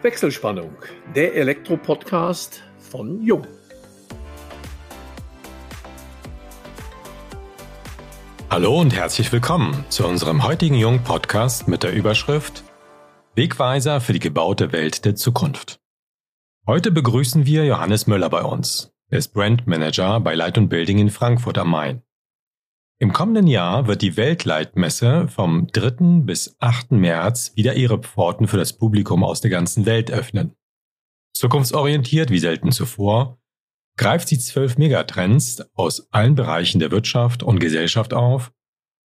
Wechselspannung, der Elektro-Podcast von Jung. Hallo und herzlich willkommen zu unserem heutigen Jung-Podcast mit der Überschrift Wegweiser für die gebaute Welt der Zukunft. Heute begrüßen wir Johannes Müller bei uns. Er ist Brand Manager bei Light Building in Frankfurt am Main. Im kommenden Jahr wird die Weltleitmesse vom 3. bis 8. März wieder ihre Pforten für das Publikum aus der ganzen Welt öffnen. Zukunftsorientiert wie selten zuvor greift sie zwölf Megatrends aus allen Bereichen der Wirtschaft und Gesellschaft auf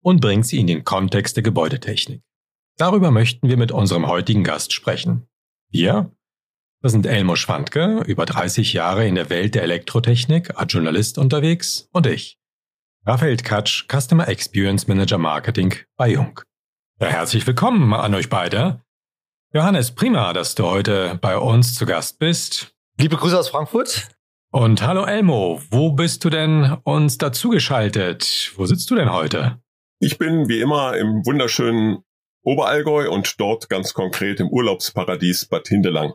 und bringt sie in den Kontext der Gebäudetechnik. Darüber möchten wir mit unserem heutigen Gast sprechen. Wir, das sind Elmo Schwandke, über 30 Jahre in der Welt der Elektrotechnik als Journalist unterwegs, und ich, Raphael Katsch, Customer Experience Manager Marketing bei Jung. Ja, herzlich willkommen an euch beide. Johannes, prima, dass du heute bei uns zu Gast bist. Liebe Grüße aus Frankfurt. Und hallo Elmo, wo bist du denn uns dazugeschaltet? Wo sitzt du denn heute? Ich bin wie immer im wunderschönen Oberallgäu und dort ganz konkret im Urlaubsparadies Bad Hindelang.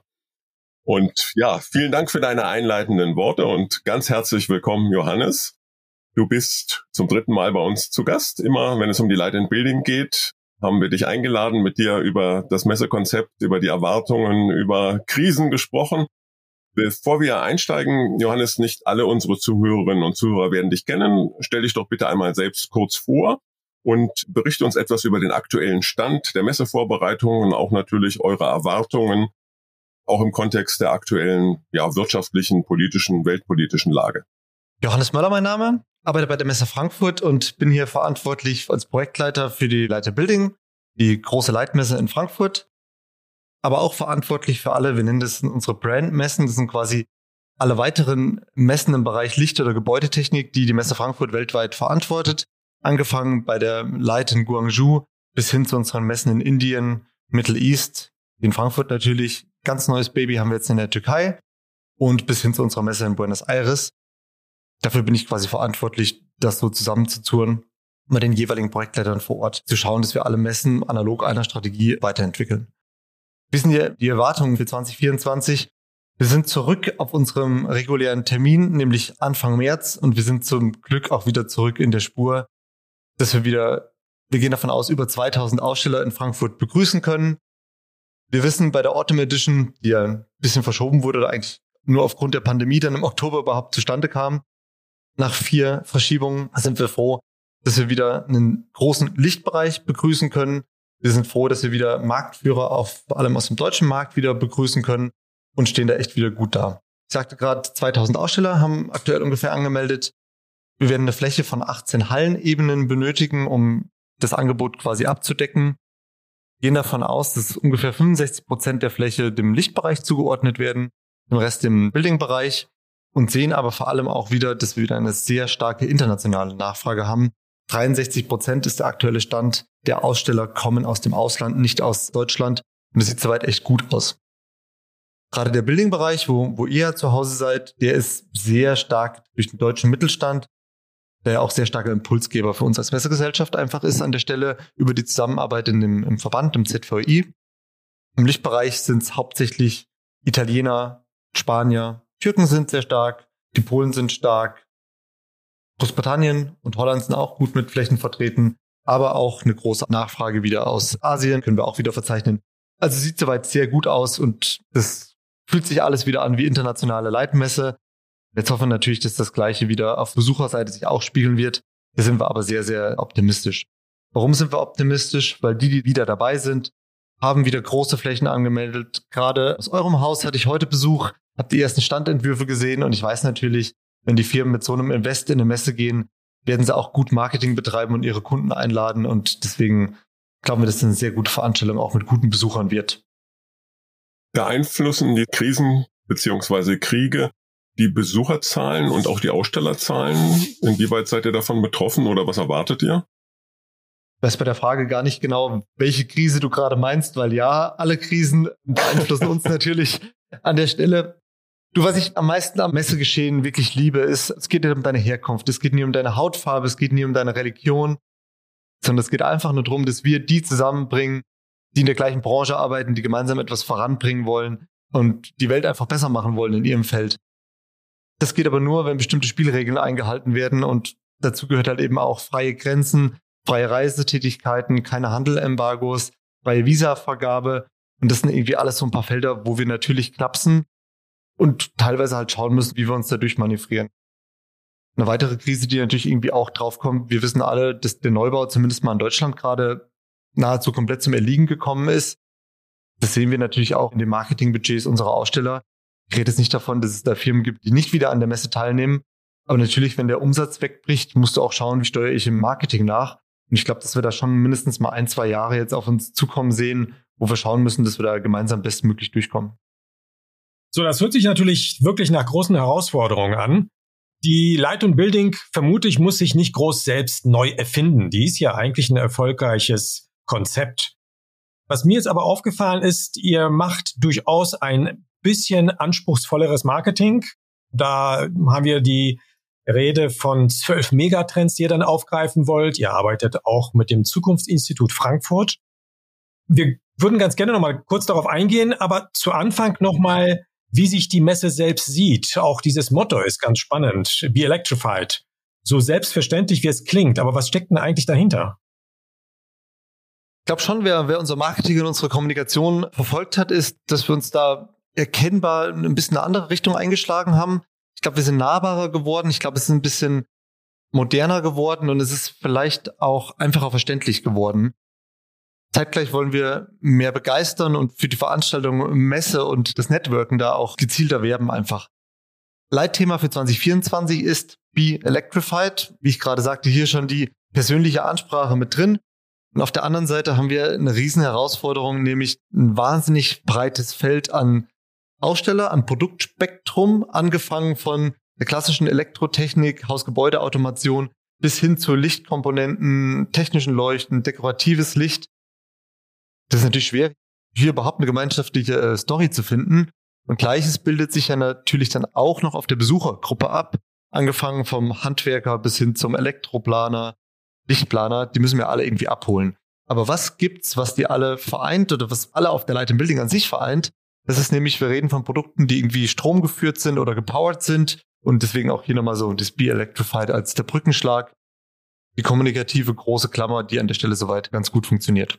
Und ja, vielen Dank für deine einleitenden Worte und ganz herzlich willkommen, Johannes. Du bist zum dritten Mal bei uns zu Gast. Immer wenn es um die Light and Building geht, haben wir dich eingeladen, mit dir über das Messekonzept, über die Erwartungen, über Krisen gesprochen. Bevor wir einsteigen, Johannes, nicht alle unsere Zuhörerinnen und Zuhörer werden dich kennen. Stell dich doch bitte einmal selbst kurz vor und berichte uns etwas über den aktuellen Stand der Messevorbereitungen und auch natürlich eure Erwartungen, auch im Kontext der aktuellen ja, wirtschaftlichen, politischen, weltpolitischen Lage. Johannes Möller mein Name arbeite bei der Messe Frankfurt und bin hier verantwortlich als Projektleiter für die Leiter Building, die große Leitmesse in Frankfurt, aber auch verantwortlich für alle, wir nennen das unsere Brandmessen, das sind quasi alle weiteren Messen im Bereich Licht- oder Gebäudetechnik, die die Messe Frankfurt weltweit verantwortet, angefangen bei der Light in Guangzhou bis hin zu unseren Messen in Indien, Middle East, in Frankfurt natürlich, ganz neues Baby haben wir jetzt in der Türkei und bis hin zu unserer Messe in Buenos Aires dafür bin ich quasi verantwortlich, das so zusammenzuzurren, mit den jeweiligen Projektleitern vor Ort zu schauen, dass wir alle Messen analog einer Strategie weiterentwickeln. Wissen wir die Erwartungen für 2024? Wir sind zurück auf unserem regulären Termin, nämlich Anfang März, und wir sind zum Glück auch wieder zurück in der Spur, dass wir wieder, wir gehen davon aus, über 2000 Aussteller in Frankfurt begrüßen können. Wir wissen bei der Autumn Edition, die ja ein bisschen verschoben wurde oder eigentlich nur aufgrund der Pandemie dann im Oktober überhaupt zustande kam, nach vier Verschiebungen sind wir froh, dass wir wieder einen großen Lichtbereich begrüßen können. Wir sind froh, dass wir wieder Marktführer auf vor allem aus dem deutschen Markt wieder begrüßen können und stehen da echt wieder gut da. Ich sagte gerade, 2000 Aussteller haben aktuell ungefähr angemeldet. Wir werden eine Fläche von 18 Hallenebenen benötigen, um das Angebot quasi abzudecken. Gehen davon aus, dass ungefähr 65 Prozent der Fläche dem Lichtbereich zugeordnet werden, dem Rest dem Building-Bereich und sehen aber vor allem auch wieder, dass wir wieder eine sehr starke internationale Nachfrage haben. 63 Prozent ist der aktuelle Stand der Aussteller kommen aus dem Ausland, nicht aus Deutschland. Und das sieht soweit echt gut aus. Gerade der Building-Bereich, wo, wo ihr zu Hause seid, der ist sehr stark durch den deutschen Mittelstand, der auch sehr starker Impulsgeber für uns als Messegesellschaft einfach ist an der Stelle über die Zusammenarbeit in dem, im Verband, im ZVI. Im Lichtbereich sind es hauptsächlich Italiener, Spanier, Türken sind sehr stark, die Polen sind stark, Großbritannien und Holland sind auch gut mit Flächen vertreten, aber auch eine große Nachfrage wieder aus Asien können wir auch wieder verzeichnen. Also sieht soweit sehr gut aus und das fühlt sich alles wieder an wie internationale Leitmesse. Jetzt hoffen wir natürlich, dass das Gleiche wieder auf Besucherseite sich auch spiegeln wird. Da sind wir aber sehr, sehr optimistisch. Warum sind wir optimistisch? Weil die, die wieder dabei sind, haben wieder große Flächen angemeldet. Gerade aus eurem Haus hatte ich heute Besuch habe die ersten Standentwürfe gesehen und ich weiß natürlich, wenn die Firmen mit so einem Invest in eine Messe gehen, werden sie auch gut Marketing betreiben und ihre Kunden einladen und deswegen glauben wir, dass es eine sehr gute Veranstaltung auch mit guten Besuchern wird. Beeinflussen die Krisen beziehungsweise Kriege die Besucherzahlen und auch die Ausstellerzahlen? Inwieweit seid ihr davon betroffen oder was erwartet ihr? Weiß bei der Frage gar nicht genau, welche Krise du gerade meinst, weil ja, alle Krisen beeinflussen uns natürlich an der Stelle. Du, was ich am meisten am Messegeschehen wirklich liebe, ist, es geht nicht um deine Herkunft, es geht nie um deine Hautfarbe, es geht nie um deine Religion, sondern es geht einfach nur darum, dass wir die zusammenbringen, die in der gleichen Branche arbeiten, die gemeinsam etwas voranbringen wollen und die Welt einfach besser machen wollen in ihrem Feld. Das geht aber nur, wenn bestimmte Spielregeln eingehalten werden und dazu gehört halt eben auch freie Grenzen, freie Reisetätigkeiten, keine Handelembargos, freie Visavergabe. Und das sind irgendwie alles so ein paar Felder, wo wir natürlich knapsen und teilweise halt schauen müssen, wie wir uns dadurch manövrieren. Eine weitere Krise, die natürlich irgendwie auch draufkommt, wir wissen alle, dass der Neubau zumindest mal in Deutschland gerade nahezu komplett zum Erliegen gekommen ist. Das sehen wir natürlich auch in den Marketingbudgets unserer Aussteller. Ich rede jetzt nicht davon, dass es da Firmen gibt, die nicht wieder an der Messe teilnehmen. Aber natürlich, wenn der Umsatz wegbricht, musst du auch schauen, wie steuere ich im Marketing nach. Und ich glaube, dass wir da schon mindestens mal ein, zwei Jahre jetzt auf uns zukommen sehen, wo wir schauen müssen, dass wir da gemeinsam bestmöglich durchkommen. So, das hört sich natürlich wirklich nach großen Herausforderungen an. Die Light und Building, vermute ich, muss sich nicht groß selbst neu erfinden. Die ist ja eigentlich ein erfolgreiches Konzept. Was mir jetzt aber aufgefallen ist, ihr macht durchaus ein bisschen anspruchsvolleres Marketing. Da haben wir die Rede von zwölf Megatrends, die ihr dann aufgreifen wollt. Ihr arbeitet auch mit dem Zukunftsinstitut Frankfurt. Wir würden ganz gerne noch mal kurz darauf eingehen, aber zu Anfang noch mal, wie sich die Messe selbst sieht. Auch dieses Motto ist ganz spannend. Be electrified. So selbstverständlich, wie es klingt. Aber was steckt denn eigentlich dahinter? Ich glaube schon, wer, wer unser Marketing und unsere Kommunikation verfolgt hat, ist, dass wir uns da erkennbar ein bisschen eine andere Richtung eingeschlagen haben. Ich glaube, wir sind nahbarer geworden. Ich glaube, es ist ein bisschen moderner geworden und es ist vielleicht auch einfacher verständlich geworden. Zeitgleich wollen wir mehr begeistern und für die Veranstaltung Messe und das Networken da auch gezielter werben einfach. Leitthema für 2024 ist Be Electrified. Wie ich gerade sagte, hier schon die persönliche Ansprache mit drin. Und auf der anderen Seite haben wir eine riesen Herausforderung, nämlich ein wahnsinnig breites Feld an Aussteller, an Produktspektrum, angefangen von der klassischen Elektrotechnik, Hausgebäudeautomation bis hin zu Lichtkomponenten, technischen Leuchten, dekoratives Licht. Das ist natürlich schwer, hier überhaupt eine gemeinschaftliche äh, Story zu finden. Und gleiches bildet sich ja natürlich dann auch noch auf der Besuchergruppe ab, angefangen vom Handwerker bis hin zum Elektroplaner, Lichtplaner, die müssen wir alle irgendwie abholen. Aber was gibt's, was die alle vereint oder was alle auf der Light Building an sich vereint? Das ist nämlich, wir reden von Produkten, die irgendwie stromgeführt sind oder gepowered sind und deswegen auch hier nochmal so das Be Electrified als der Brückenschlag. Die kommunikative große Klammer, die an der Stelle soweit ganz gut funktioniert.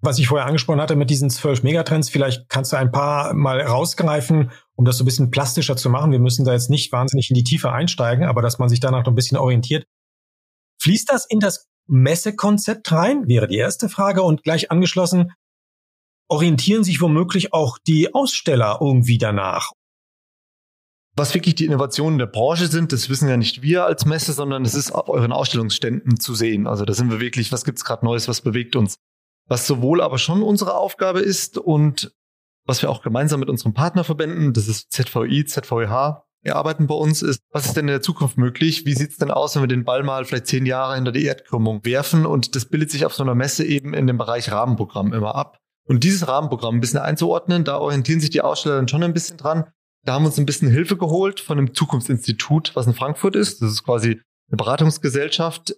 Was ich vorher angesprochen hatte mit diesen zwölf Megatrends, vielleicht kannst du ein paar mal rausgreifen, um das so ein bisschen plastischer zu machen. Wir müssen da jetzt nicht wahnsinnig in die Tiefe einsteigen, aber dass man sich danach noch ein bisschen orientiert. Fließt das in das Messekonzept rein? Wäre die erste Frage. Und gleich angeschlossen, orientieren sich womöglich auch die Aussteller irgendwie danach? Was wirklich die Innovationen der Branche sind, das wissen ja nicht wir als Messe, sondern es ist auf euren Ausstellungsständen zu sehen. Also da sind wir wirklich, was gibt's gerade Neues, was bewegt uns? Was sowohl aber schon unsere Aufgabe ist und was wir auch gemeinsam mit unseren Partnerverbänden, das ist ZVI, ZVH, erarbeiten bei uns, ist, was ist denn in der Zukunft möglich? Wie sieht's denn aus, wenn wir den Ball mal vielleicht zehn Jahre hinter die Erdkrümmung werfen? Und das bildet sich auf so einer Messe eben in dem Bereich Rahmenprogramm immer ab. Und dieses Rahmenprogramm ein bisschen einzuordnen, da orientieren sich die Aussteller dann schon ein bisschen dran. Da haben wir uns ein bisschen Hilfe geholt von einem Zukunftsinstitut, was in Frankfurt ist. Das ist quasi eine Beratungsgesellschaft,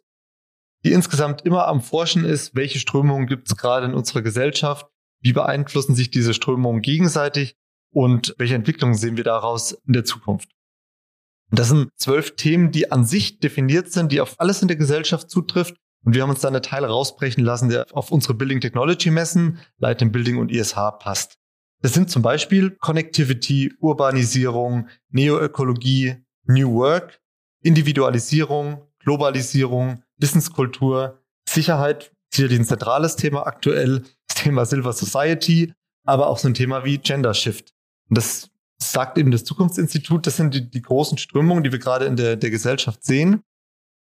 die insgesamt immer am Forschen ist, welche Strömungen gibt es gerade in unserer Gesellschaft, wie beeinflussen sich diese Strömungen gegenseitig und welche Entwicklungen sehen wir daraus in der Zukunft. Das sind zwölf Themen, die an sich definiert sind, die auf alles in der Gesellschaft zutrifft. Und wir haben uns dann eine Teil rausbrechen lassen, der auf unsere Building Technology Messen, Light in Building und ISH passt. Das sind zum Beispiel Connectivity, Urbanisierung, Neoökologie, New Work, Individualisierung, Globalisierung, Wissenskultur, Sicherheit, sicherlich ein zentrales Thema aktuell, das Thema Silver Society, aber auch so ein Thema wie Gender Shift. Und das sagt eben das Zukunftsinstitut, das sind die, die großen Strömungen, die wir gerade in der, der Gesellschaft sehen.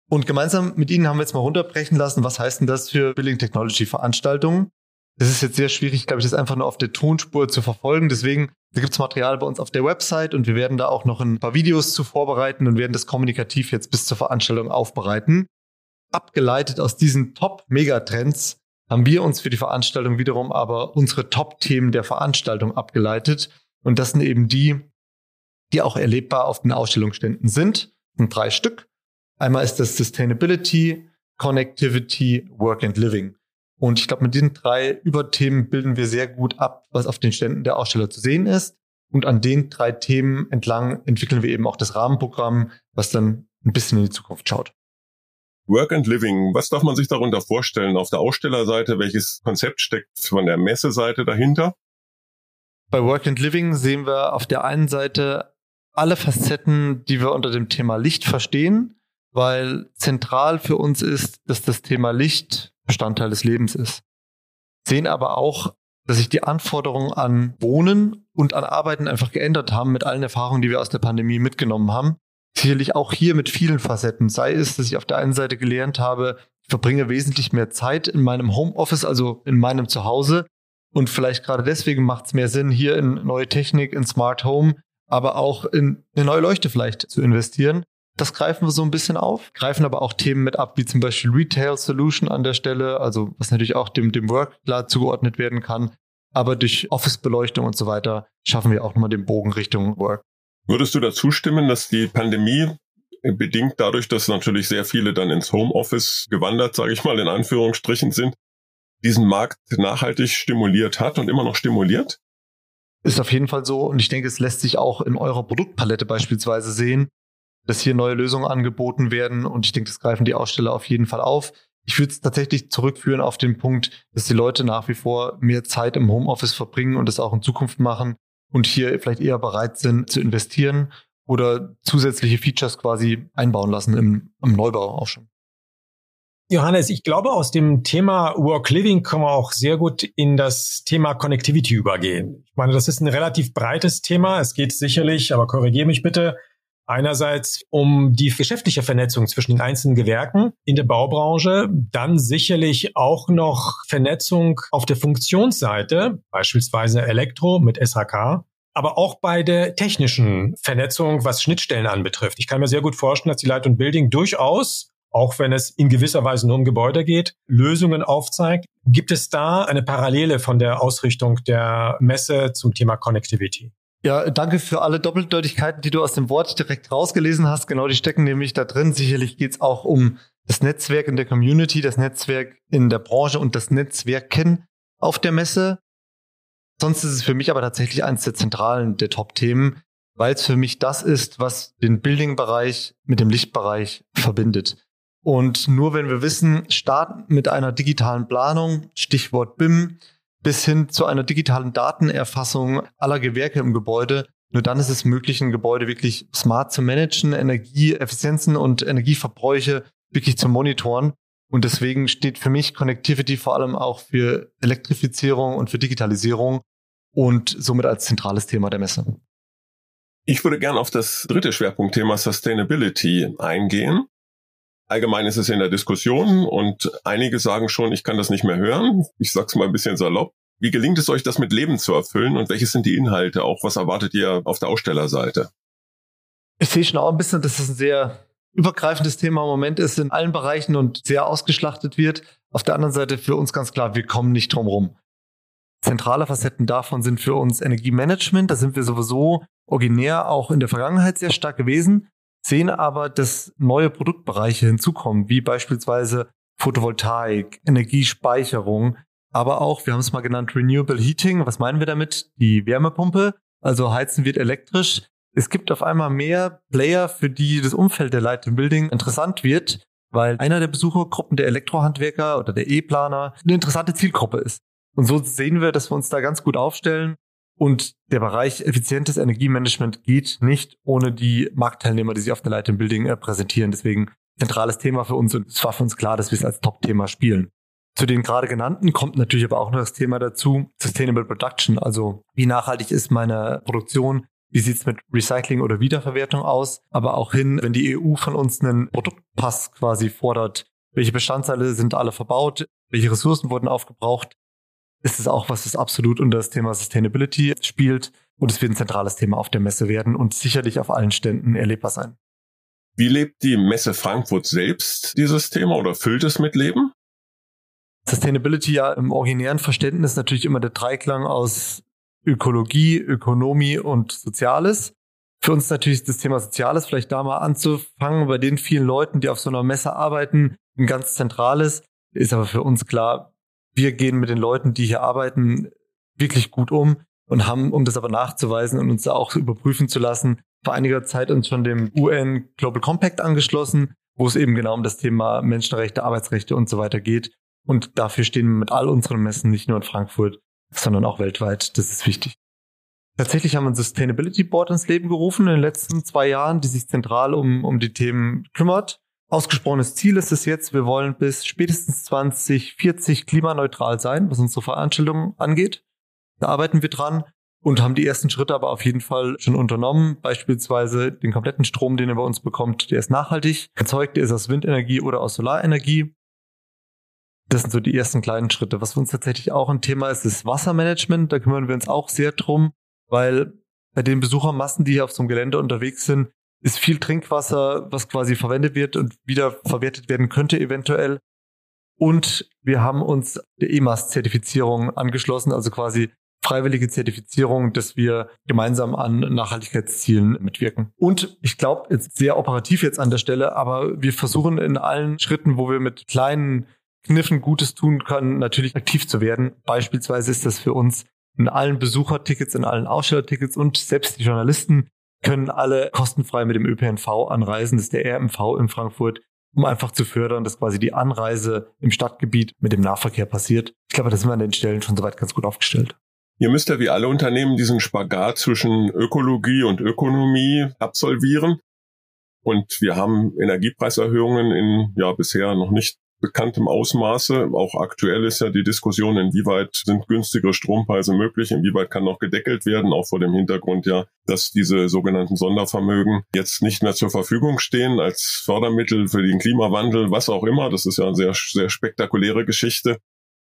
Und gemeinsam mit Ihnen haben wir jetzt mal runterbrechen lassen, was heißt denn das für Building Technology Veranstaltungen? Das ist jetzt sehr schwierig, glaube ich, das einfach nur auf der Tonspur zu verfolgen. Deswegen gibt es Material bei uns auf der Website und wir werden da auch noch ein paar Videos zu vorbereiten und werden das kommunikativ jetzt bis zur Veranstaltung aufbereiten. Abgeleitet aus diesen Top-Megatrends haben wir uns für die Veranstaltung wiederum aber unsere Top-Themen der Veranstaltung abgeleitet und das sind eben die, die auch erlebbar auf den Ausstellungsständen sind. Das sind drei Stück. Einmal ist das Sustainability, Connectivity, Work and Living. Und ich glaube, mit diesen drei Überthemen bilden wir sehr gut ab, was auf den Ständen der Aussteller zu sehen ist. Und an den drei Themen entlang entwickeln wir eben auch das Rahmenprogramm, was dann ein bisschen in die Zukunft schaut. Work and Living, was darf man sich darunter vorstellen auf der Ausstellerseite? Welches Konzept steckt von der Messeseite dahinter? Bei Work and Living sehen wir auf der einen Seite alle Facetten, die wir unter dem Thema Licht verstehen, weil zentral für uns ist, dass das Thema Licht Bestandteil des Lebens ist. Sehen aber auch, dass sich die Anforderungen an Wohnen und an Arbeiten einfach geändert haben mit allen Erfahrungen, die wir aus der Pandemie mitgenommen haben. Sicherlich auch hier mit vielen Facetten. Sei es, dass ich auf der einen Seite gelernt habe, ich verbringe wesentlich mehr Zeit in meinem Homeoffice, also in meinem Zuhause. Und vielleicht gerade deswegen macht es mehr Sinn, hier in neue Technik, in Smart Home, aber auch in eine neue Leuchte vielleicht zu investieren. Das greifen wir so ein bisschen auf, greifen aber auch Themen mit ab, wie zum Beispiel Retail Solution an der Stelle, also was natürlich auch dem, dem Work klar zugeordnet werden kann. Aber durch Office-Beleuchtung und so weiter schaffen wir auch nochmal den Bogen Richtung Work. Würdest du dazu stimmen, dass die Pandemie bedingt dadurch, dass natürlich sehr viele dann ins Homeoffice gewandert, sage ich mal in Anführungsstrichen sind, diesen Markt nachhaltig stimuliert hat und immer noch stimuliert? Ist auf jeden Fall so. Und ich denke, es lässt sich auch in eurer Produktpalette beispielsweise sehen, dass hier neue Lösungen angeboten werden. Und ich denke, das greifen die Aussteller auf jeden Fall auf. Ich würde es tatsächlich zurückführen auf den Punkt, dass die Leute nach wie vor mehr Zeit im Homeoffice verbringen und das auch in Zukunft machen und hier vielleicht eher bereit sind zu investieren oder zusätzliche Features quasi einbauen lassen im, im Neubau auch schon. Johannes, ich glaube, aus dem Thema Work Living können wir auch sehr gut in das Thema Connectivity übergehen. Ich meine, das ist ein relativ breites Thema. Es geht sicherlich, aber korrigiere mich bitte, einerseits um die geschäftliche Vernetzung zwischen den einzelnen Gewerken in der Baubranche, dann sicherlich auch noch Vernetzung auf der Funktionsseite, beispielsweise Elektro mit SHK, aber auch bei der technischen Vernetzung, was Schnittstellen anbetrifft. Ich kann mir sehr gut vorstellen, dass die Light und Building durchaus auch wenn es in gewisser Weise nur um Gebäude geht, Lösungen aufzeigt. Gibt es da eine Parallele von der Ausrichtung der Messe zum Thema Connectivity? Ja, danke für alle Doppeldeutigkeiten, die du aus dem Wort direkt rausgelesen hast. Genau, die stecken nämlich da drin. Sicherlich geht es auch um das Netzwerk in der Community, das Netzwerk in der Branche und das Netzwerken auf der Messe. Sonst ist es für mich aber tatsächlich eines der zentralen, der Top-Themen, weil es für mich das ist, was den Building-Bereich mit dem Lichtbereich verbindet. Und nur wenn wir wissen, starten mit einer digitalen Planung, Stichwort BIM, bis hin zu einer digitalen Datenerfassung aller Gewerke im Gebäude, nur dann ist es möglich, ein Gebäude wirklich smart zu managen, Energieeffizienzen und Energieverbräuche wirklich zu monitoren. Und deswegen steht für mich Connectivity vor allem auch für Elektrifizierung und für Digitalisierung und somit als zentrales Thema der Messe. Ich würde gern auf das dritte Schwerpunktthema Sustainability eingehen. Allgemein ist es in der Diskussion und einige sagen schon, ich kann das nicht mehr hören. Ich sag's mal ein bisschen salopp. Wie gelingt es euch, das mit Leben zu erfüllen und welche sind die Inhalte? Auch was erwartet ihr auf der Ausstellerseite? Ich sehe schon auch ein bisschen, dass es ein sehr übergreifendes Thema im Moment ist in allen Bereichen und sehr ausgeschlachtet wird. Auf der anderen Seite für uns ganz klar, wir kommen nicht drum rum. Zentrale Facetten davon sind für uns Energiemanagement. Da sind wir sowieso originär auch in der Vergangenheit sehr stark gewesen sehen aber, dass neue Produktbereiche hinzukommen, wie beispielsweise Photovoltaik, Energiespeicherung, aber auch, wir haben es mal genannt, Renewable Heating. Was meinen wir damit? Die Wärmepumpe, also heizen wird elektrisch. Es gibt auf einmal mehr Player, für die das Umfeld der Light Building interessant wird, weil einer der Besuchergruppen der Elektrohandwerker oder der E-Planer eine interessante Zielgruppe ist. Und so sehen wir, dass wir uns da ganz gut aufstellen und der Bereich effizientes Energiemanagement geht nicht ohne die Marktteilnehmer, die sich auf der Light Building äh, präsentieren. Deswegen zentrales Thema für uns und es war für uns klar, dass wir es als Top-Thema spielen. Zu den gerade genannten kommt natürlich aber auch noch das Thema dazu, Sustainable Production. Also wie nachhaltig ist meine Produktion? Wie sieht's mit Recycling oder Wiederverwertung aus? Aber auch hin, wenn die EU von uns einen Produktpass quasi fordert, welche Bestandteile sind alle verbaut? Welche Ressourcen wurden aufgebraucht? Ist es auch was, das absolut unter das Thema Sustainability spielt. Und es wird ein zentrales Thema auf der Messe werden und sicherlich auf allen Ständen erlebbar sein. Wie lebt die Messe Frankfurt selbst dieses Thema oder füllt es mit Leben? Sustainability ja im originären Verständnis natürlich immer der Dreiklang aus Ökologie, Ökonomie und Soziales. Für uns natürlich das Thema Soziales vielleicht da mal anzufangen, bei den vielen Leuten, die auf so einer Messe arbeiten, ein ganz zentrales. Ist aber für uns klar, Wir gehen mit den Leuten, die hier arbeiten, wirklich gut um und haben, um das aber nachzuweisen und uns da auch überprüfen zu lassen, vor einiger Zeit uns schon dem UN Global Compact angeschlossen, wo es eben genau um das Thema Menschenrechte, Arbeitsrechte und so weiter geht. Und dafür stehen wir mit all unseren Messen nicht nur in Frankfurt, sondern auch weltweit. Das ist wichtig. Tatsächlich haben wir ein Sustainability Board ins Leben gerufen in den letzten zwei Jahren, die sich zentral um, um die Themen kümmert. Ausgesprochenes Ziel ist es jetzt, wir wollen bis spätestens 2040 klimaneutral sein, was unsere Veranstaltungen angeht. Da arbeiten wir dran und haben die ersten Schritte aber auf jeden Fall schon unternommen. Beispielsweise den kompletten Strom, den ihr bei uns bekommt, der ist nachhaltig erzeugt, der ist aus Windenergie oder aus Solarenergie. Das sind so die ersten kleinen Schritte. Was für uns tatsächlich auch ein Thema ist, ist Wassermanagement. Da kümmern wir uns auch sehr drum, weil bei den Besuchermassen, die hier auf so einem Gelände unterwegs sind, ist viel Trinkwasser, was quasi verwendet wird und wieder verwertet werden könnte eventuell. Und wir haben uns der EMAS-Zertifizierung angeschlossen, also quasi freiwillige Zertifizierung, dass wir gemeinsam an Nachhaltigkeitszielen mitwirken. Und ich glaube, jetzt sehr operativ jetzt an der Stelle, aber wir versuchen in allen Schritten, wo wir mit kleinen Kniffen Gutes tun können, natürlich aktiv zu werden. Beispielsweise ist das für uns in allen Besuchertickets, in allen Ausstellertickets und selbst die Journalisten können alle kostenfrei mit dem ÖPNV anreisen. Das ist der RMV in Frankfurt, um einfach zu fördern, dass quasi die Anreise im Stadtgebiet mit dem Nahverkehr passiert. Ich glaube, da sind wir an den Stellen schon soweit ganz gut aufgestellt. Ihr müsst ja wie alle Unternehmen diesen Spagat zwischen Ökologie und Ökonomie absolvieren. Und wir haben Energiepreiserhöhungen in ja bisher noch nicht bekanntem Ausmaße. Auch aktuell ist ja die Diskussion, inwieweit sind günstigere Strompreise möglich, inwieweit kann noch gedeckelt werden, auch vor dem Hintergrund ja, dass diese sogenannten Sondervermögen jetzt nicht mehr zur Verfügung stehen als Fördermittel für den Klimawandel, was auch immer. Das ist ja eine sehr, sehr spektakuläre Geschichte,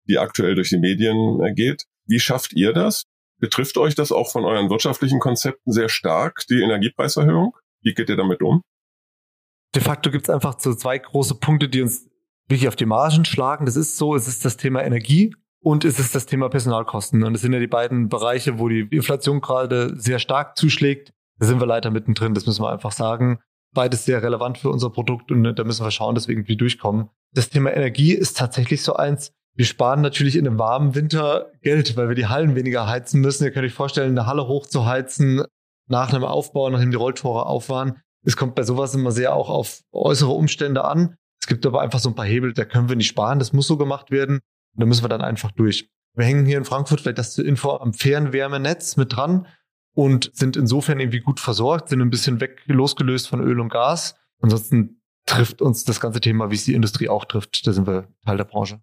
die aktuell durch die Medien geht. Wie schafft ihr das? Betrifft euch das auch von euren wirtschaftlichen Konzepten sehr stark, die Energiepreiserhöhung? Wie geht ihr damit um? De facto gibt es einfach so zwei große Punkte, die uns wirklich auf die Margen schlagen. Das ist so, es ist das Thema Energie und es ist das Thema Personalkosten. Und es sind ja die beiden Bereiche, wo die Inflation gerade sehr stark zuschlägt. Da sind wir leider mittendrin, das müssen wir einfach sagen. Beides sehr relevant für unser Produkt und da müssen wir schauen, dass wir irgendwie durchkommen. Das Thema Energie ist tatsächlich so eins. Wir sparen natürlich in einem warmen Winter Geld, weil wir die Hallen weniger heizen müssen. Ihr könnt euch vorstellen, eine Halle hochzuheizen nach einem Aufbau, nachdem die Rolltore auf waren. Es kommt bei sowas immer sehr auch auf äußere Umstände an. Es gibt aber einfach so ein paar Hebel, da können wir nicht sparen, das muss so gemacht werden. Da müssen wir dann einfach durch. Wir hängen hier in Frankfurt, vielleicht das Info, am Fernwärmenetz mit dran und sind insofern irgendwie gut versorgt, sind ein bisschen weg losgelöst von Öl und Gas. Ansonsten trifft uns das ganze Thema, wie es die Industrie auch trifft. Da sind wir Teil der Branche.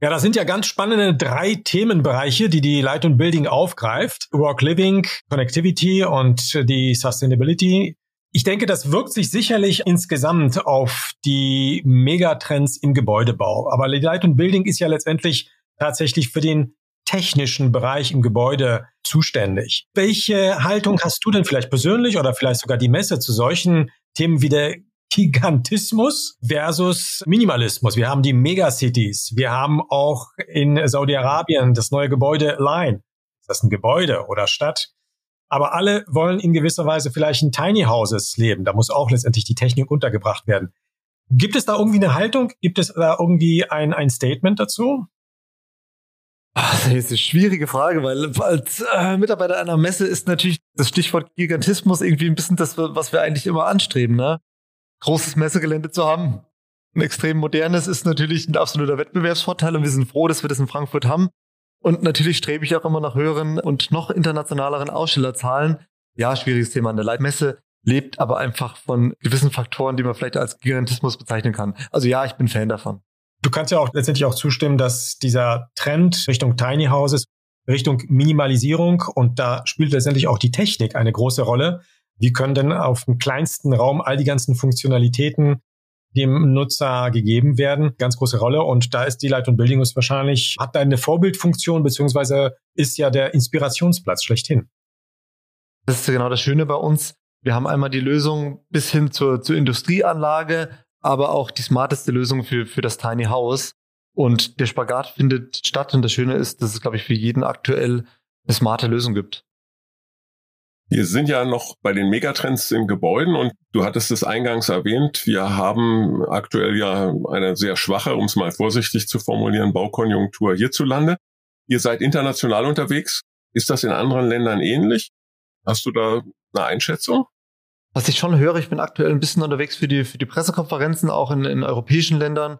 Ja, das sind ja ganz spannende drei Themenbereiche, die die Light und Building aufgreift. Work Living, Connectivity und die Sustainability. Ich denke, das wirkt sich sicherlich insgesamt auf die Megatrends im Gebäudebau. Aber Light und Building ist ja letztendlich tatsächlich für den technischen Bereich im Gebäude zuständig. Welche Haltung hast du denn vielleicht persönlich oder vielleicht sogar die Messe zu solchen Themen wie der Gigantismus versus Minimalismus? Wir haben die Megacities. Wir haben auch in Saudi-Arabien das neue Gebäude Line. Ist das ein Gebäude oder Stadt? Aber alle wollen in gewisser Weise vielleicht in Tiny Houses leben. Da muss auch letztendlich die Technik untergebracht werden. Gibt es da irgendwie eine Haltung? Gibt es da irgendwie ein, ein Statement dazu? Ach, das ist eine schwierige Frage, weil als äh, Mitarbeiter einer Messe ist natürlich das Stichwort Gigantismus irgendwie ein bisschen das, was wir eigentlich immer anstreben. Ne? Großes Messegelände zu haben, ein extrem modernes, ist natürlich ein absoluter Wettbewerbsvorteil und wir sind froh, dass wir das in Frankfurt haben. Und natürlich strebe ich auch immer nach höheren und noch internationaleren Ausstellerzahlen. Ja, schwieriges Thema an der Leitmesse, lebt aber einfach von gewissen Faktoren, die man vielleicht als Gigantismus bezeichnen kann. Also ja, ich bin Fan davon. Du kannst ja auch letztendlich auch zustimmen, dass dieser Trend Richtung Tiny Houses, Richtung Minimalisierung und da spielt letztendlich auch die Technik eine große Rolle. Wie können denn auf dem kleinsten Raum all die ganzen Funktionalitäten dem Nutzer gegeben werden. Ganz große Rolle. Und da ist die Light und Building ist wahrscheinlich, hat da eine Vorbildfunktion, beziehungsweise ist ja der Inspirationsplatz schlechthin. Das ist genau das Schöne bei uns. Wir haben einmal die Lösung bis hin zur, zur Industrieanlage, aber auch die smarteste Lösung für, für das Tiny House. Und der Spagat findet statt. Und das Schöne ist, dass es, glaube ich, für jeden aktuell eine smarte Lösung gibt. Wir sind ja noch bei den Megatrends in Gebäuden und du hattest es eingangs erwähnt. Wir haben aktuell ja eine sehr schwache, um es mal vorsichtig zu formulieren, Baukonjunktur hierzulande. Ihr seid international unterwegs. Ist das in anderen Ländern ähnlich? Hast du da eine Einschätzung? Was ich schon höre, ich bin aktuell ein bisschen unterwegs für die, für die Pressekonferenzen, auch in, in europäischen Ländern.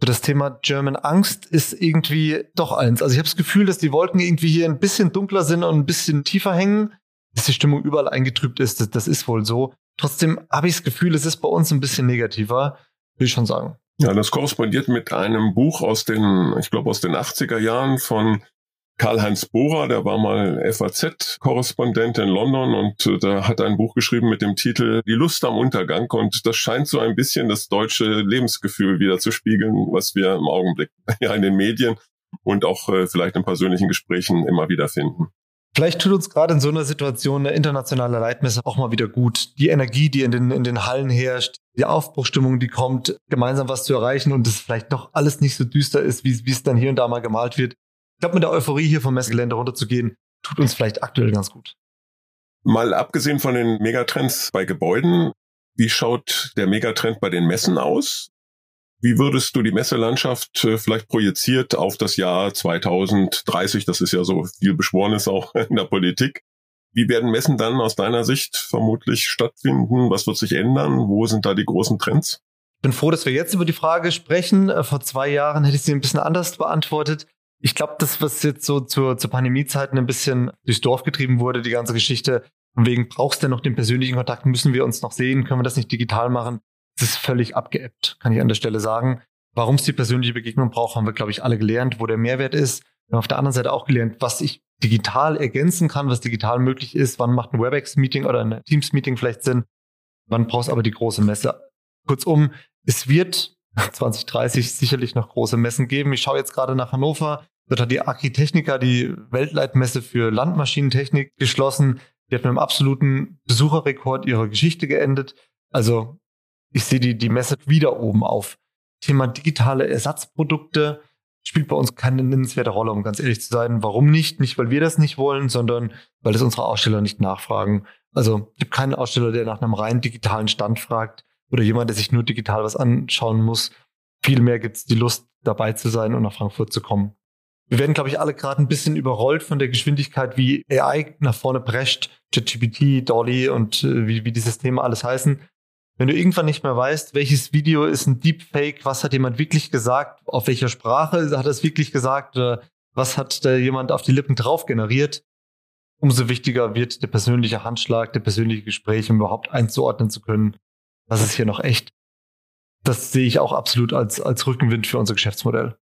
Das Thema German Angst ist irgendwie doch eins. Also ich habe das Gefühl, dass die Wolken irgendwie hier ein bisschen dunkler sind und ein bisschen tiefer hängen dass die Stimmung überall eingetrübt ist, das, das ist wohl so. Trotzdem habe ich das Gefühl, es ist bei uns ein bisschen negativer, will ich schon sagen. Ja, das korrespondiert mit einem Buch aus den, ich glaube, aus den 80er Jahren von Karl-Heinz Bohrer, der war mal FAZ-Korrespondent in London und äh, da hat ein Buch geschrieben mit dem Titel Die Lust am Untergang und das scheint so ein bisschen das deutsche Lebensgefühl wieder zu spiegeln, was wir im Augenblick ja in den Medien und auch äh, vielleicht in persönlichen Gesprächen immer wieder finden. Vielleicht tut uns gerade in so einer Situation eine internationale Leitmesse auch mal wieder gut. Die Energie, die in den, in den Hallen herrscht, die Aufbruchstimmung, die kommt, gemeinsam was zu erreichen und es vielleicht doch alles nicht so düster ist, wie, wie es dann hier und da mal gemalt wird. Ich glaube, mit der Euphorie hier vom Messegelände runterzugehen, tut uns vielleicht aktuell ganz gut. Mal abgesehen von den Megatrends bei Gebäuden, wie schaut der Megatrend bei den Messen aus? Wie würdest du die Messelandschaft äh, vielleicht projiziert auf das Jahr 2030? Das ist ja so viel Beschworenes auch in der Politik. Wie werden Messen dann aus deiner Sicht vermutlich stattfinden? Was wird sich ändern? Wo sind da die großen Trends? Ich bin froh, dass wir jetzt über die Frage sprechen. Äh, vor zwei Jahren hätte ich sie ein bisschen anders beantwortet. Ich glaube, das, was jetzt so zur, zur Pandemiezeiten ein bisschen durchs Dorf getrieben wurde, die ganze Geschichte, von wegen brauchst du noch den persönlichen Kontakt, müssen wir uns noch sehen, können wir das nicht digital machen? Das ist völlig abgeebbt, kann ich an der Stelle sagen. Warum es die persönliche Begegnung braucht, haben wir, glaube ich, alle gelernt, wo der Mehrwert ist. Wir haben auf der anderen Seite auch gelernt, was ich digital ergänzen kann, was digital möglich ist. Wann macht ein WebEx-Meeting oder ein Teams-Meeting vielleicht Sinn? Wann brauchst du aber die große Messe? Kurzum, es wird 2030 sicherlich noch große Messen geben. Ich schaue jetzt gerade nach Hannover. Dort hat die Architechnica die Weltleitmesse für Landmaschinentechnik geschlossen. Die hat mit einem absoluten Besucherrekord ihrer Geschichte geendet. Also ich sehe die, die Messe wieder oben auf. Thema digitale Ersatzprodukte spielt bei uns keine nennenswerte Rolle, um ganz ehrlich zu sein. Warum nicht? Nicht, weil wir das nicht wollen, sondern weil es unsere Aussteller nicht nachfragen. Also es gibt keinen Aussteller, der nach einem rein digitalen Stand fragt oder jemand, der sich nur digital was anschauen muss. Vielmehr gibt es die Lust, dabei zu sein und nach Frankfurt zu kommen. Wir werden, glaube ich, alle gerade ein bisschen überrollt von der Geschwindigkeit, wie AI nach vorne prescht, ChatGPT, Dolly und äh, wie, wie die Systeme alles heißen wenn du irgendwann nicht mehr weißt, welches Video ist ein Deepfake, was hat jemand wirklich gesagt, auf welcher Sprache hat er es wirklich gesagt, was hat da jemand auf die Lippen drauf generiert, umso wichtiger wird der persönliche Handschlag, der persönliche Gespräch, um überhaupt einzuordnen zu können, was ist hier noch echt. Das sehe ich auch absolut als, als Rückenwind für unser Geschäftsmodell.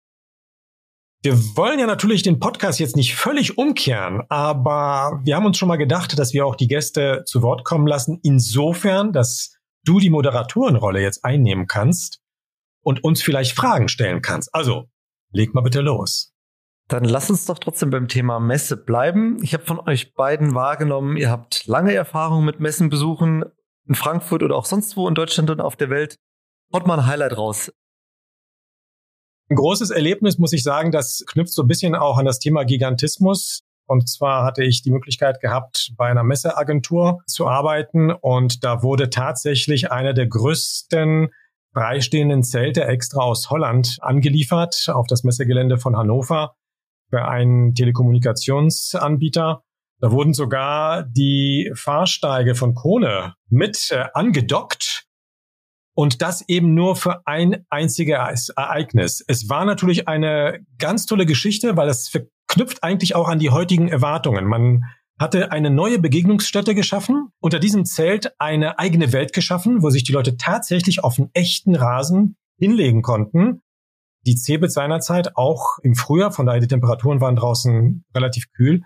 Wir wollen ja natürlich den Podcast jetzt nicht völlig umkehren, aber wir haben uns schon mal gedacht, dass wir auch die Gäste zu Wort kommen lassen. Insofern, dass du die Moderatorenrolle jetzt einnehmen kannst und uns vielleicht Fragen stellen kannst. Also, leg mal bitte los. Dann lass uns doch trotzdem beim Thema Messe bleiben. Ich habe von euch beiden wahrgenommen, ihr habt lange Erfahrung mit Messenbesuchen in Frankfurt oder auch sonst wo in Deutschland und auf der Welt. Haut mal ein Highlight raus. Ein großes Erlebnis, muss ich sagen, das knüpft so ein bisschen auch an das Thema Gigantismus. Und zwar hatte ich die Möglichkeit gehabt, bei einer Messeagentur zu arbeiten und da wurde tatsächlich einer der größten freistehenden Zelte extra aus Holland angeliefert auf das Messegelände von Hannover für einen Telekommunikationsanbieter. Da wurden sogar die Fahrsteige von Krone mit äh, angedockt und das eben nur für ein einziges Ereignis. Es war natürlich eine ganz tolle Geschichte, weil es für knüpft eigentlich auch an die heutigen Erwartungen. Man hatte eine neue Begegnungsstätte geschaffen, unter diesem Zelt eine eigene Welt geschaffen, wo sich die Leute tatsächlich auf einen echten Rasen hinlegen konnten. Die Cebit seinerzeit auch im Frühjahr, von daher die Temperaturen waren draußen relativ kühl.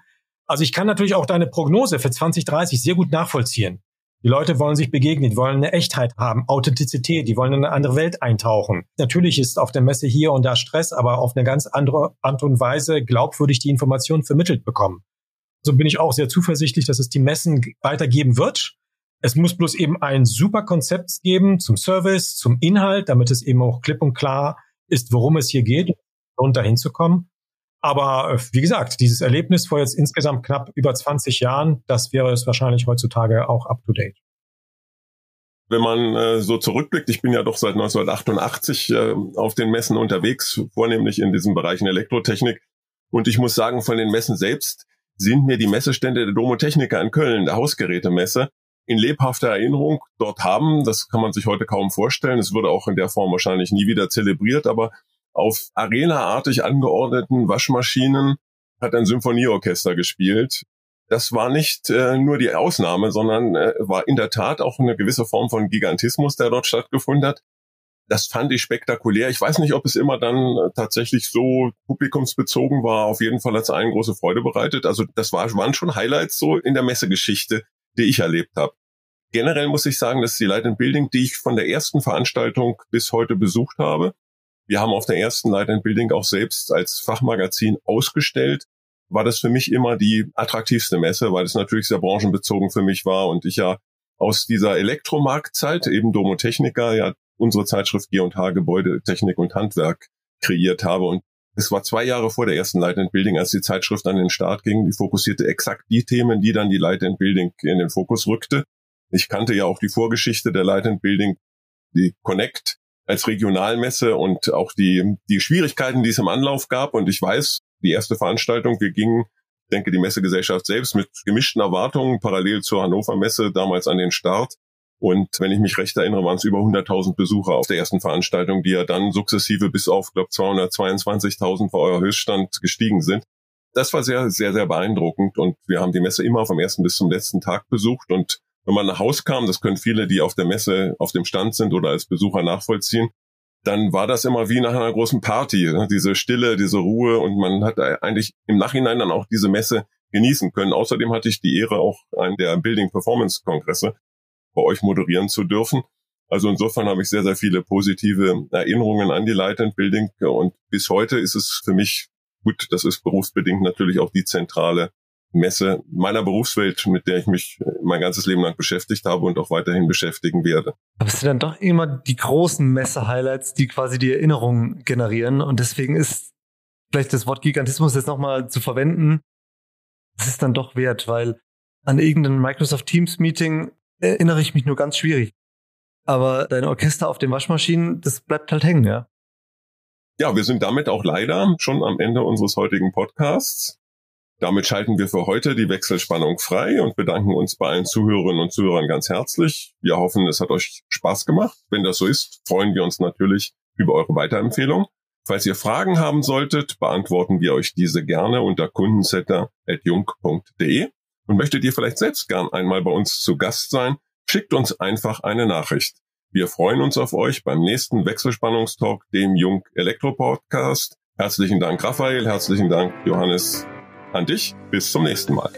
Also ich kann natürlich auch deine Prognose für 2030 sehr gut nachvollziehen. Die Leute wollen sich begegnen, die wollen eine Echtheit haben, Authentizität, die wollen in eine andere Welt eintauchen. Natürlich ist auf der Messe hier und da Stress, aber auf eine ganz andere Art und Weise glaubwürdig die Information vermittelt bekommen. So bin ich auch sehr zuversichtlich, dass es die Messen weitergeben wird. Es muss bloß eben ein super Konzept geben zum Service, zum Inhalt, damit es eben auch klipp und klar ist, worum es hier geht, um dahin zu kommen. Aber äh, wie gesagt, dieses Erlebnis vor jetzt insgesamt knapp über 20 Jahren, das wäre es wahrscheinlich heutzutage auch up to date. Wenn man äh, so zurückblickt, ich bin ja doch seit 1988 äh, auf den Messen unterwegs, vornehmlich in diesen Bereichen Elektrotechnik. Und ich muss sagen, von den Messen selbst sind mir die Messestände der Domotechniker in Köln, der Hausgerätemesse, in lebhafter Erinnerung dort haben. Das kann man sich heute kaum vorstellen. Es würde auch in der Form wahrscheinlich nie wieder zelebriert, aber auf arenaartig angeordneten Waschmaschinen hat ein Symphonieorchester gespielt. Das war nicht äh, nur die Ausnahme, sondern äh, war in der Tat auch eine gewisse Form von Gigantismus, der dort stattgefunden hat. Das fand ich spektakulär. Ich weiß nicht, ob es immer dann tatsächlich so publikumsbezogen war. Auf jeden Fall hat es allen große Freude bereitet. Also das war, waren schon Highlights so in der Messegeschichte, die ich erlebt habe. Generell muss ich sagen, dass die Light and Building, die ich von der ersten Veranstaltung bis heute besucht habe, wir haben auf der ersten Light and Building auch selbst als Fachmagazin ausgestellt, war das für mich immer die attraktivste Messe, weil es natürlich sehr branchenbezogen für mich war und ich ja aus dieser Elektromarktzeit, eben Domotechniker, ja unsere Zeitschrift G&H Gebäudetechnik und Handwerk kreiert habe und es war zwei Jahre vor der ersten Light and Building, als die Zeitschrift an den Start ging. Die fokussierte exakt die Themen, die dann die Light and Building in den Fokus rückte. Ich kannte ja auch die Vorgeschichte der Light and Building, die Connect als Regionalmesse und auch die, die Schwierigkeiten, die es im Anlauf gab. Und ich weiß, die erste Veranstaltung, wir gingen, denke, die Messegesellschaft selbst mit gemischten Erwartungen parallel zur Hannover Messe damals an den Start. Und wenn ich mich recht erinnere, waren es über 100.000 Besucher auf der ersten Veranstaltung, die ja dann sukzessive bis auf, glaube 222.000 vor euer Höchststand gestiegen sind. Das war sehr, sehr, sehr beeindruckend und wir haben die Messe immer vom ersten bis zum letzten Tag besucht und wenn man nach Haus kam, das können viele, die auf der Messe auf dem Stand sind oder als Besucher nachvollziehen, dann war das immer wie nach einer großen Party, ne? diese Stille, diese Ruhe und man hat eigentlich im Nachhinein dann auch diese Messe genießen können. Außerdem hatte ich die Ehre, auch einen der Building Performance Kongresse bei euch moderieren zu dürfen. Also insofern habe ich sehr, sehr viele positive Erinnerungen an die Light and Building und bis heute ist es für mich gut, das ist berufsbedingt natürlich auch die zentrale Messe meiner Berufswelt, mit der ich mich mein ganzes Leben lang beschäftigt habe und auch weiterhin beschäftigen werde. Aber es sind dann doch immer die großen Messe-Highlights, die quasi die Erinnerung generieren. Und deswegen ist vielleicht das Wort Gigantismus jetzt nochmal zu verwenden, das ist dann doch wert, weil an irgendein Microsoft Teams Meeting erinnere ich mich nur ganz schwierig. Aber dein Orchester auf den Waschmaschinen, das bleibt halt hängen, ja. Ja, wir sind damit auch leider schon am Ende unseres heutigen Podcasts. Damit schalten wir für heute die Wechselspannung frei und bedanken uns bei allen Zuhörerinnen und Zuhörern ganz herzlich. Wir hoffen, es hat euch Spaß gemacht. Wenn das so ist, freuen wir uns natürlich über eure Weiterempfehlung. Falls ihr Fragen haben solltet, beantworten wir euch diese gerne unter kundensetter.jung.de. Und möchtet ihr vielleicht selbst gern einmal bei uns zu Gast sein, schickt uns einfach eine Nachricht. Wir freuen uns auf euch beim nächsten Wechselspannungstalk, dem Jung Elektro Podcast. Herzlichen Dank, Raphael. Herzlichen Dank, Johannes an dich. Bis zum nächsten Mal.